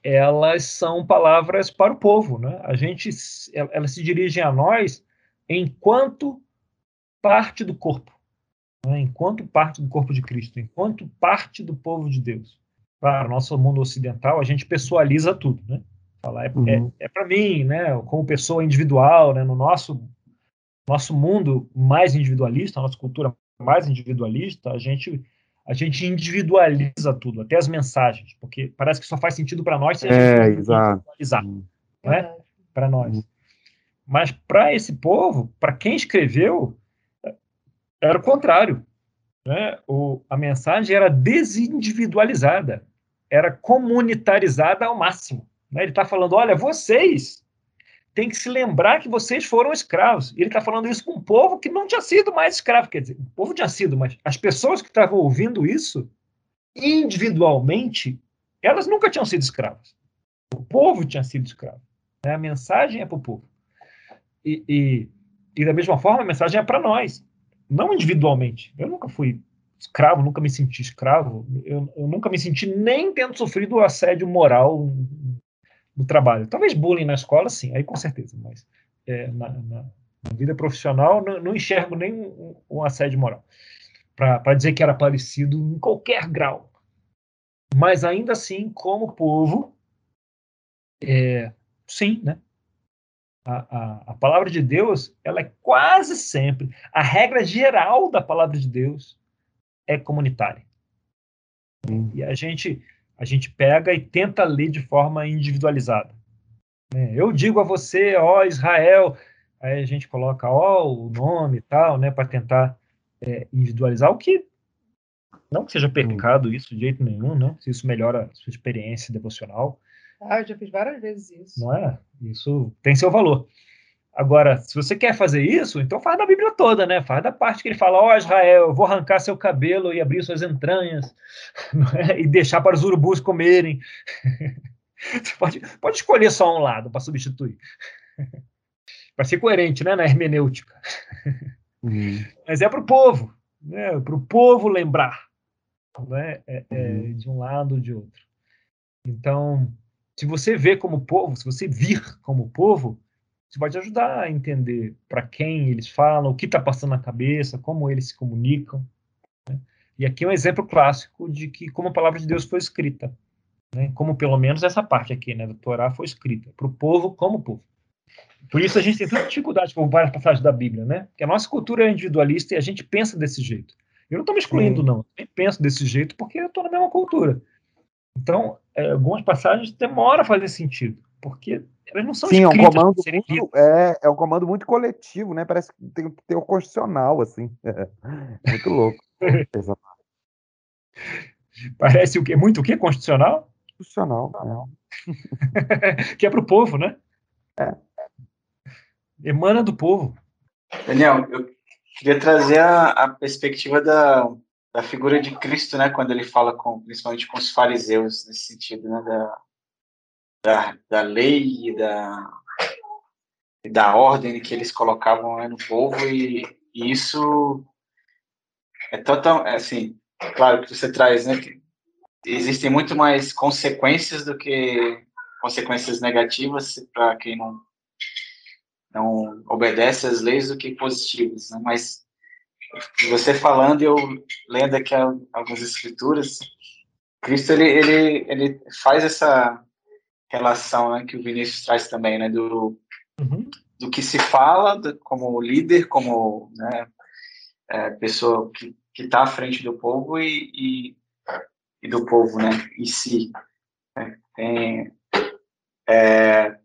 elas são palavras para o povo. Né? A gente, elas se dirigem a nós enquanto parte do corpo, né? enquanto parte do corpo de Cristo, enquanto parte do povo de Deus. Para o nosso mundo ocidental, a gente pessoaliza tudo, né? Falar é, uhum. é, é para mim, né? Como pessoa individual, né? No nosso nosso mundo mais individualista, a nossa cultura mais individualista, a gente a gente individualiza tudo, até as mensagens, porque parece que só faz sentido para nós se a gente é, individualizar, hum. né? Para nós. Hum. Mas para esse povo, para quem escreveu, era o contrário. Né? O, a mensagem era desindividualizada, era comunitarizada ao máximo. Né? Ele está falando: olha, vocês tem que se lembrar que vocês foram escravos. E ele está falando isso com um povo que não tinha sido mais escravo. Quer dizer, o povo tinha sido, mas as pessoas que estavam ouvindo isso, individualmente, elas nunca tinham sido escravas. O povo tinha sido escravo. Né? A mensagem é para o povo. E, e, e, da mesma forma, a mensagem é para nós, não individualmente. Eu nunca fui escravo, nunca me senti escravo. Eu, eu nunca me senti nem tendo sofrido assédio moral no trabalho. Talvez bullying na escola, sim, aí com certeza, mas é, na, na, na, vida profissional, não, não enxergo nem um, um assédio moral para dizer que era parecido em qualquer grau. Mas ainda assim, como povo, é, sim, né? A, a, a, palavra de Deus, ela é quase sempre, a regra geral da palavra de Deus é comunitária. E a gente, a gente pega e tenta ler de forma individualizada. Né? Eu digo a você, ó Israel, aí a gente coloca ó o nome e tal, né, para tentar é, individualizar, o que não que seja pecado isso de jeito nenhum, né? Se isso melhora a sua experiência devocional. Ah, eu já fiz várias vezes isso. Não é? Isso tem seu valor. Agora, se você quer fazer isso, então faz da Bíblia toda, né? Faz da parte que ele fala, ó oh, Israel, eu vou arrancar seu cabelo e abrir suas entranhas, é? e deixar para os urubus comerem. Você pode, pode escolher só um lado para substituir. para ser coerente, né, na hermenêutica. Uhum. Mas é para o povo, né, para o povo lembrar, né, é, é, uhum. de um lado ou de outro. Então, se você vê como povo, se você vir como povo, isso vai te ajudar a entender para quem eles falam, o que está passando na cabeça, como eles se comunicam. Né? E aqui é um exemplo clássico de que como a palavra de Deus foi escrita, né? como pelo menos essa parte aqui, né, do Torá foi escrita para o povo como povo. Por isso a gente tem tanta dificuldade com várias passagens da Bíblia, né? Porque a nossa cultura é individualista e a gente pensa desse jeito. Eu não estou me excluindo, Sim. não. Eu penso desse jeito porque eu estou na mesma cultura. Então, é, algumas passagens demoram a fazer sentido, porque elas não são Sim, é um comando muito, é, é um comando muito coletivo, né? Parece que tem, tem o constitucional, assim. muito louco. Parece o quê? Muito o quê? Constitucional? Constitucional. É. que é para o povo, né? É. Emana do povo. Daniel, eu queria trazer a, a perspectiva da, da figura de Cristo, né, quando ele fala com, principalmente com os fariseus, nesse sentido, né, da, da, da lei e da, da ordem que eles colocavam no povo, e, e, isso é total, é assim, claro que você traz, né, existem muito mais consequências do que consequências negativas para quem não não obedece às leis do que positivas, né? mas você falando eu lendo aqui algumas escrituras, Cristo ele ele ele faz essa relação né, que o Vinícius traz também, né, do uhum. do que se fala do, como líder, como né, é, pessoa que está à frente do povo e, e, e, do povo, né, em si. Né? Tem, é,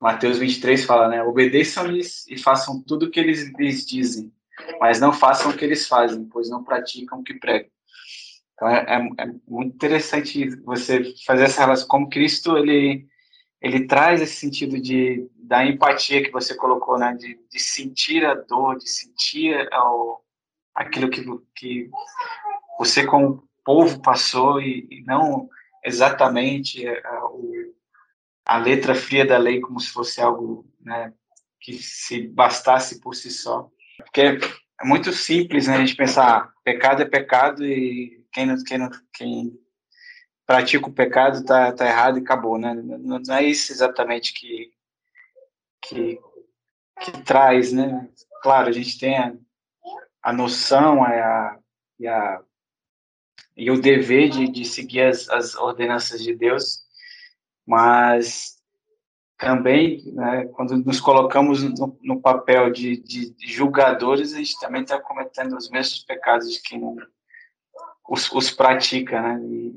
Mateus 23 fala, né? Obedeçam-lhes e façam tudo o que eles lhes dizem, mas não façam o que eles fazem, pois não praticam o que pregam. Então é, é, é muito interessante você fazer essa relação como Cristo ele ele traz esse sentido de da empatia que você colocou, né? De, de sentir a dor, de sentir ao, aquilo que, que você como povo passou e, e não exatamente a, é, o a letra fria da lei como se fosse algo né, que se bastasse por si só. Porque é muito simples né, a gente pensar, pecado é pecado e quem não, quem não, quem pratica o pecado tá, tá errado e acabou, né? Não, não é isso exatamente que, que, que traz, né? Claro, a gente tem a, a noção a, e, a, e o dever de, de seguir as, as ordenanças de Deus, mas também, né, quando nos colocamos no, no papel de, de, julgadores, a gente também está cometendo os mesmos pecados de quem os, os pratica, né? E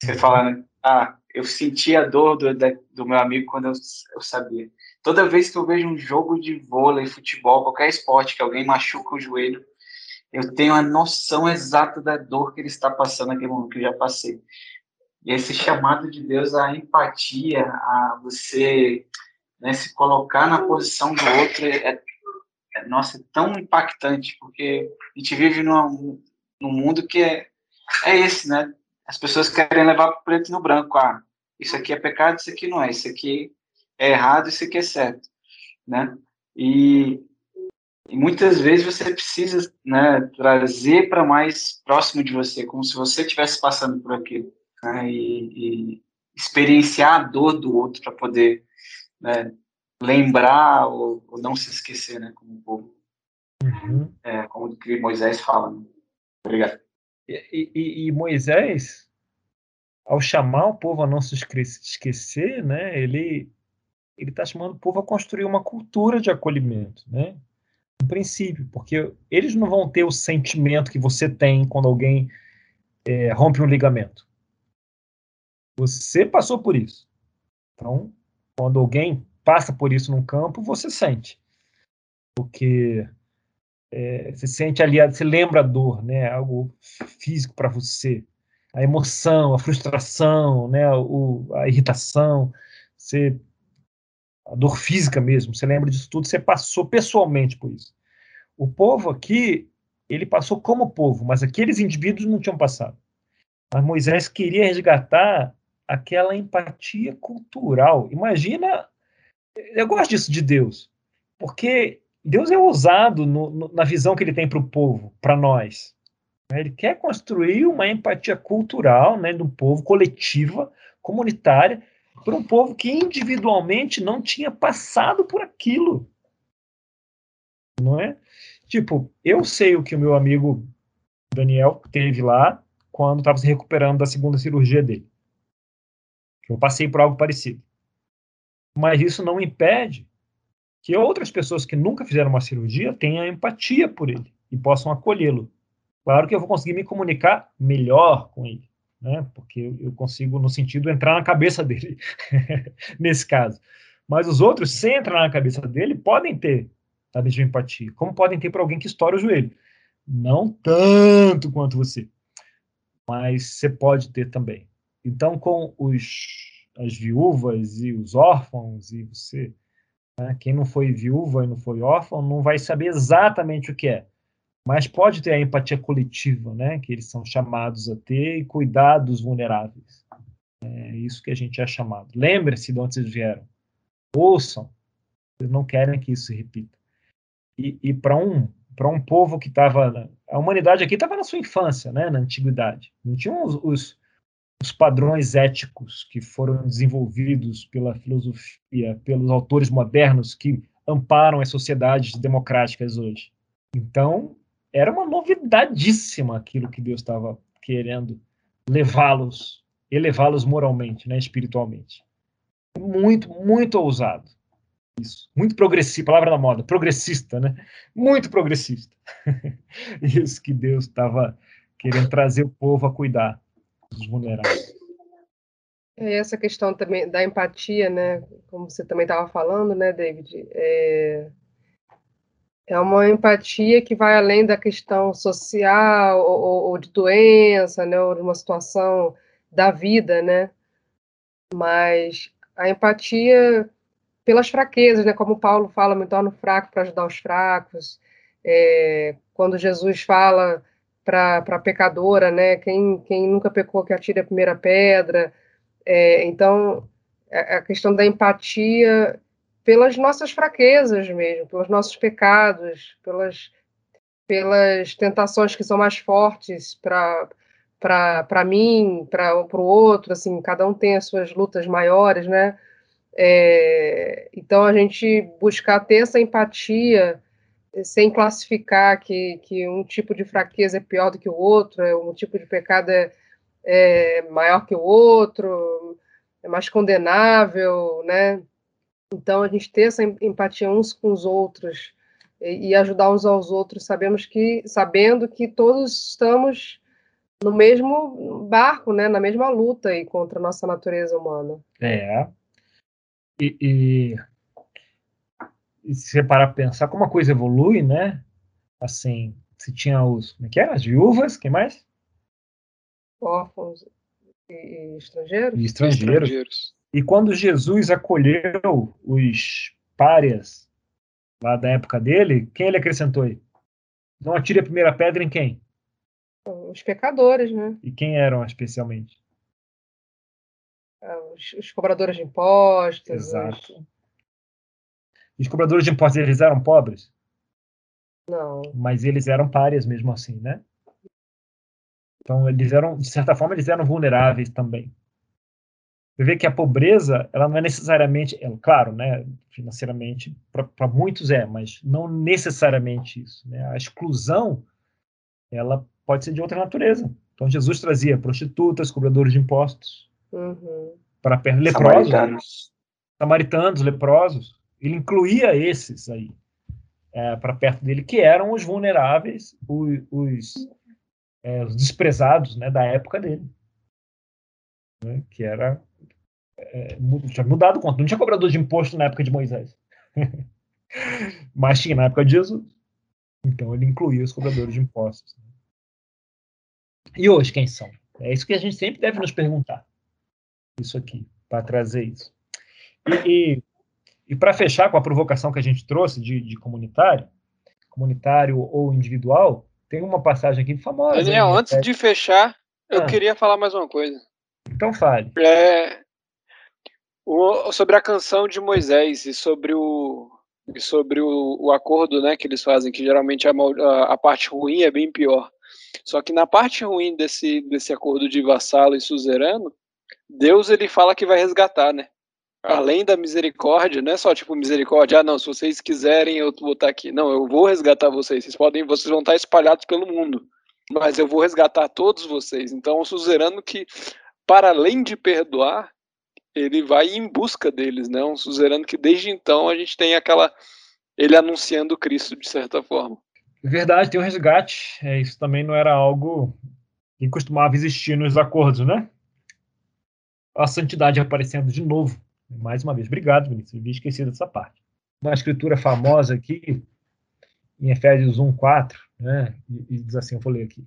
você fala, né, ah, eu senti a dor do, do meu amigo quando eu, eu sabia. Toda vez que eu vejo um jogo de vôlei, futebol, qualquer esporte que alguém machuca o joelho, eu tenho a noção exata da dor que ele está passando naquele momento que eu já passei. E esse chamado de Deus à empatia, a você né, se colocar na posição do outro, é, é, nossa, é tão impactante, porque a gente vive num, num mundo que é, é esse, né? As pessoas querem levar para preto no branco. Ah, isso aqui é pecado, isso aqui não é. Isso aqui é errado, isso aqui é certo, né? E, e muitas vezes você precisa né, trazer para mais próximo de você, como se você estivesse passando por aquilo né, e, e, experienciar a dor do outro para poder né, lembrar ou, ou, não se esquecer, né? Como o povo, uhum. é, como que Moisés fala. Né? Obrigado. E, e, e, Moisés, ao chamar o povo a não se esquecer, né? Ele ele está chamando o povo a construir uma cultura de acolhimento, né? Um princípio, porque eles não vão ter o sentimento que você tem quando alguém é, rompe um ligamento. Você passou por isso. Então, quando alguém passa por isso num campo, você sente. Porque é, você sente ali, você lembra a dor, né? Algo físico para você. A emoção, a frustração, né? O, a irritação. Você a dor física mesmo, você lembra disso tudo, você passou pessoalmente por isso. O povo aqui, ele passou como povo, mas aqueles indivíduos não tinham passado. Mas Moisés queria resgatar aquela empatia cultural. Imagina, eu gosto disso de Deus, porque Deus é ousado no, no, na visão que ele tem para o povo, para nós. Ele quer construir uma empatia cultural, né, do povo, coletiva, comunitária, para um povo que individualmente não tinha passado por aquilo. Não é? Tipo, eu sei o que o meu amigo Daniel teve lá quando estava se recuperando da segunda cirurgia dele. Eu passei por algo parecido. Mas isso não impede que outras pessoas que nunca fizeram uma cirurgia tenham empatia por ele e possam acolhê-lo. Claro que eu vou conseguir me comunicar melhor com ele né? Porque eu consigo, no sentido, entrar na cabeça dele, nesse caso. Mas os outros, sem entrar na cabeça dele, podem ter a mesma empatia, como podem ter para alguém que estoura o joelho. Não tanto quanto você, mas você pode ter também. Então, com os, as viúvas e os órfãos, e você, né, quem não foi viúva e não foi órfão, não vai saber exatamente o que é mas pode ter a empatia coletiva, né, que eles são chamados a ter e cuidar dos vulneráveis. É isso que a gente é chamado. Lembre-se de onde vocês vieram. Ouçam. Vocês não querem que isso se repita. E, e para um para um povo que estava a humanidade aqui estava na sua infância, né, na antiguidade. Não tinham os, os, os padrões éticos que foram desenvolvidos pela filosofia, pelos autores modernos que amparam as sociedades democráticas hoje. Então, era uma novidadíssima aquilo que Deus estava querendo levá-los, elevá-los moralmente, né, espiritualmente. Muito, muito ousado. Isso. Muito progressista, palavra da moda, progressista, né? Muito progressista. Isso que Deus estava querendo trazer o povo a cuidar dos vulneráveis. É essa questão também da empatia, né? Como você também estava falando, né, David? É, é uma empatia que vai além da questão social ou, ou de doença, né, ou de uma situação da vida, né? Mas a empatia pelas fraquezas, né? Como Paulo fala, me torno fraco para ajudar os fracos. É, quando Jesus fala para a pecadora, né? Quem, quem nunca pecou que atire a primeira pedra. É, então, a questão da empatia pelas nossas fraquezas mesmo, pelos nossos pecados, pelas, pelas tentações que são mais fortes para mim, para o outro, assim, cada um tem as suas lutas maiores, né? É, então a gente buscar ter essa empatia sem classificar que, que um tipo de fraqueza é pior do que o outro, é, um tipo de pecado é, é maior que o outro, é mais condenável, né? Então, a gente ter essa empatia uns com os outros e, e ajudar uns aos outros, sabemos que, sabendo que todos estamos no mesmo barco, né, na mesma luta aí contra a nossa natureza humana. É. E, e, e se você parar para pensar como a coisa evolui, né? Assim, se tinha os. Como é que é? As viúvas, quem mais? Órfãos e, e estrangeiros. E estrangeiros. estrangeiros. E quando Jesus acolheu os párias lá da época dele, quem ele acrescentou aí? Não atire a primeira pedra em quem? Os pecadores, né? E quem eram especialmente? Ah, os, os cobradores de impostos. Exato. Os... os cobradores de impostos, eles eram pobres? Não. Mas eles eram párias mesmo assim, né? Então, eles eram, de certa forma, eles eram vulneráveis também. Você vê que a pobreza, ela não é necessariamente, é, claro, né, financeiramente, para muitos é, mas não necessariamente isso. Né? A exclusão, ela pode ser de outra natureza. Então, Jesus trazia prostitutas, cobradores de impostos, Uhum. para leprosos, Samaritanos. samaritanos, leprosos. Ele incluía esses aí é, para perto dele, que eram os vulneráveis, os, os, é, os desprezados né, da época dele. Né, que era. É, tinha mudado o conto. Não tinha cobrador de imposto na época de Moisés. Mas tinha na época de Jesus. Então ele incluía os cobradores de impostos. E hoje quem são? É isso que a gente sempre deve nos perguntar. Isso aqui, para trazer isso. E, e, e para fechar com a provocação que a gente trouxe de, de comunitário, comunitário ou individual, tem uma passagem aqui famosa. Daniel, né? antes de fechar, eu Ah. queria falar mais uma coisa. Então fale. É, o- sobre a canção de Moisés e sobre o e sobre o, o acordo, né, que eles fazem, que geralmente a, a parte ruim é bem pior. Só que na parte ruim desse desse acordo de vassalo e suzerano, Deus ele fala que vai resgatar, né? Além da misericórdia, não é só tipo misericórdia, ah não, se vocês quiserem eu vou estar aqui. Não, eu vou resgatar vocês. Vocês podem, vocês vão estar espalhados pelo mundo, mas eu vou resgatar todos vocês. Então, o suzerano que para além de perdoar, ele vai em busca deles, né? Um suzerano que desde então a gente tem aquela ele anunciando Cristo de certa forma. Verdade, tem um resgate. É, isso também não era algo que costumava existir nos acordos, né? A santidade aparecendo de novo. Mais uma vez. Obrigado, Vinícius. Havia esquecido dessa parte. Uma escritura famosa aqui, em Efésios 1, 4, né? E, e diz assim: eu vou ler aqui.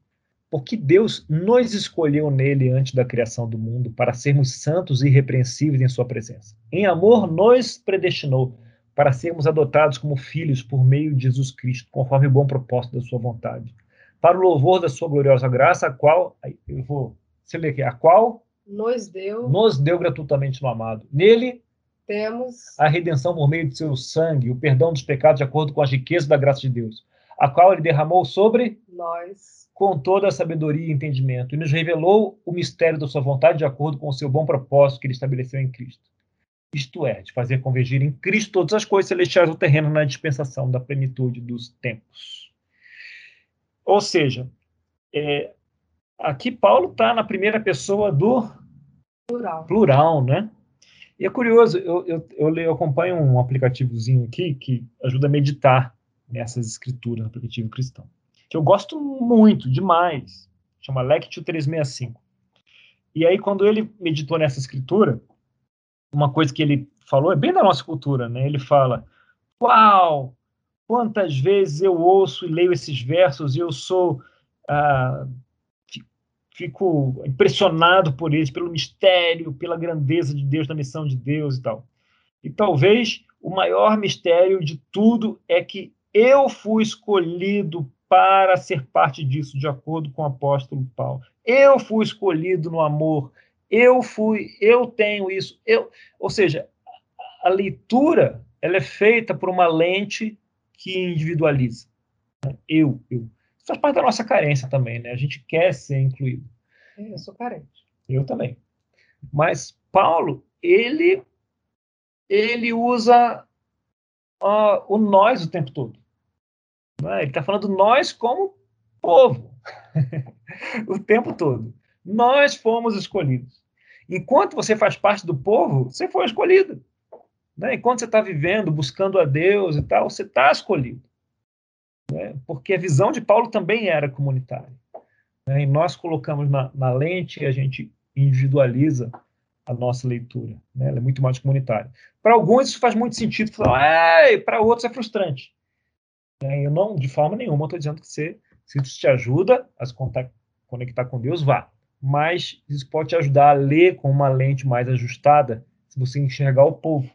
Porque Deus nos escolheu nele antes da criação do mundo para sermos santos e irrepreensíveis em Sua presença. Em amor, nos predestinou para sermos adotados como filhos por meio de Jesus Cristo, conforme o bom propósito da Sua vontade, para o louvor da Sua gloriosa graça, a qual, eu vou, você lê aqui, a qual Nos deu, nos deu gratuitamente no amado. Nele, temos a redenção por meio de seu sangue, o perdão dos pecados de acordo com as riquezas da graça de Deus, a qual ele derramou sobre nós, com toda a sabedoria e entendimento, e nos revelou o mistério da sua vontade de acordo com o seu bom propósito que ele estabeleceu em Cristo. Isto é, de fazer convergir em Cristo todas as coisas celestiais do terreno na dispensação da plenitude dos tempos. Ou seja, é, aqui Paulo está na primeira pessoa do plural. plural, né? E é curioso, eu, eu, eu, leio- eu acompanho um aplicativozinho aqui que ajuda a meditar nessas escrituras, um aplicativo cristão, que eu gosto muito, demais, chama Lectio 365. E aí, quando ele meditou nessa escritura, uma coisa que ele falou é bem da nossa cultura, né? Ele fala, uau, quantas vezes eu ouço e leio esses versos e eu sou... ah, fico impressionado por eles, pelo mistério, pela grandeza de Deus, da missão de Deus e tal. E talvez o maior mistério de tudo é que eu fui escolhido para ser parte disso, de acordo com o apóstolo Paulo. Eu fui escolhido no amor. Eu fui, eu tenho isso. Eu, ou seja, a leitura ela é feita por uma lente que individualiza. Eu, eu. Faz parte da nossa carência também, né? A gente quer ser incluído. Eu sou carente. Eu também. Mas Paulo, ele ele usa uh, o nós o tempo todo. Né? Ele está falando nós como povo o tempo todo. Nós fomos escolhidos. Enquanto você faz parte do povo, você foi escolhido. Né? Enquanto você está vivendo, buscando a Deus e tal, você está escolhido. Né? Porque a visão de Paulo também era comunitária. Né? E nós colocamos na, na lente e a gente individualiza a nossa leitura. Né? Ela é muito mais comunitária. Para alguns isso faz muito sentido, para outros é frustrante. Né? Eu não, de forma nenhuma, estou dizendo que você, se isso te ajuda a se conectar com Deus, vá. Mas isso pode te ajudar a ler com uma lente mais ajustada, se você enxergar o povo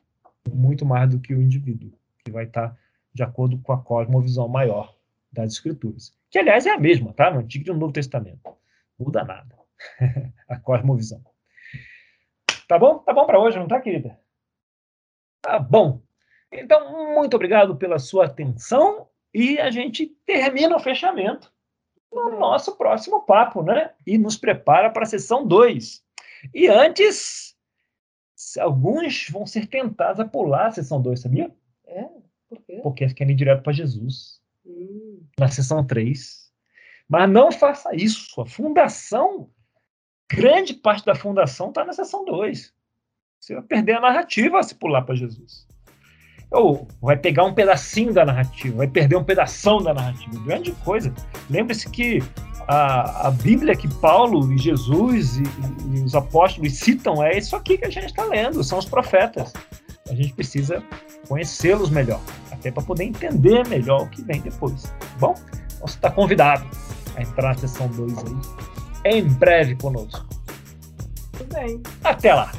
muito mais do que o indivíduo, que vai estar de acordo com a cosmovisão maior das Escrituras. Que, aliás, é a mesma, tá? No Antigo e no Novo Testamento. Muda nada. a cosmovisão. Tá bom? Tá bom para hoje, não tá, querida? Tá bom. Então, muito obrigado pela sua atenção e a gente termina o fechamento no nosso próximo papo, né? E nos prepara para a sessão 2. E antes, alguns vão ser tentados a pular a sessão 2, sabia? É? Por quê? Porque eles querem ir direto para Jesus, Hum, na sessão 3. Mas não faça isso. A fundação, grande parte da fundação está na sessão 2. Você vai perder a narrativa se pular para Jesus. Ou vai pegar um pedacinho da narrativa, vai perder um pedação da narrativa. Grande coisa. Lembre-se que a, a Bíblia que Paulo e Jesus e, e- e os apóstolos citam é isso aqui que a gente está lendo, são os profetas. A gente precisa conhecê-los melhor, até para poder entender melhor o que vem depois. Tá bom? Então você está convidado a entrar na sessão 2 aí, em breve conosco. tudo bem. Até lá!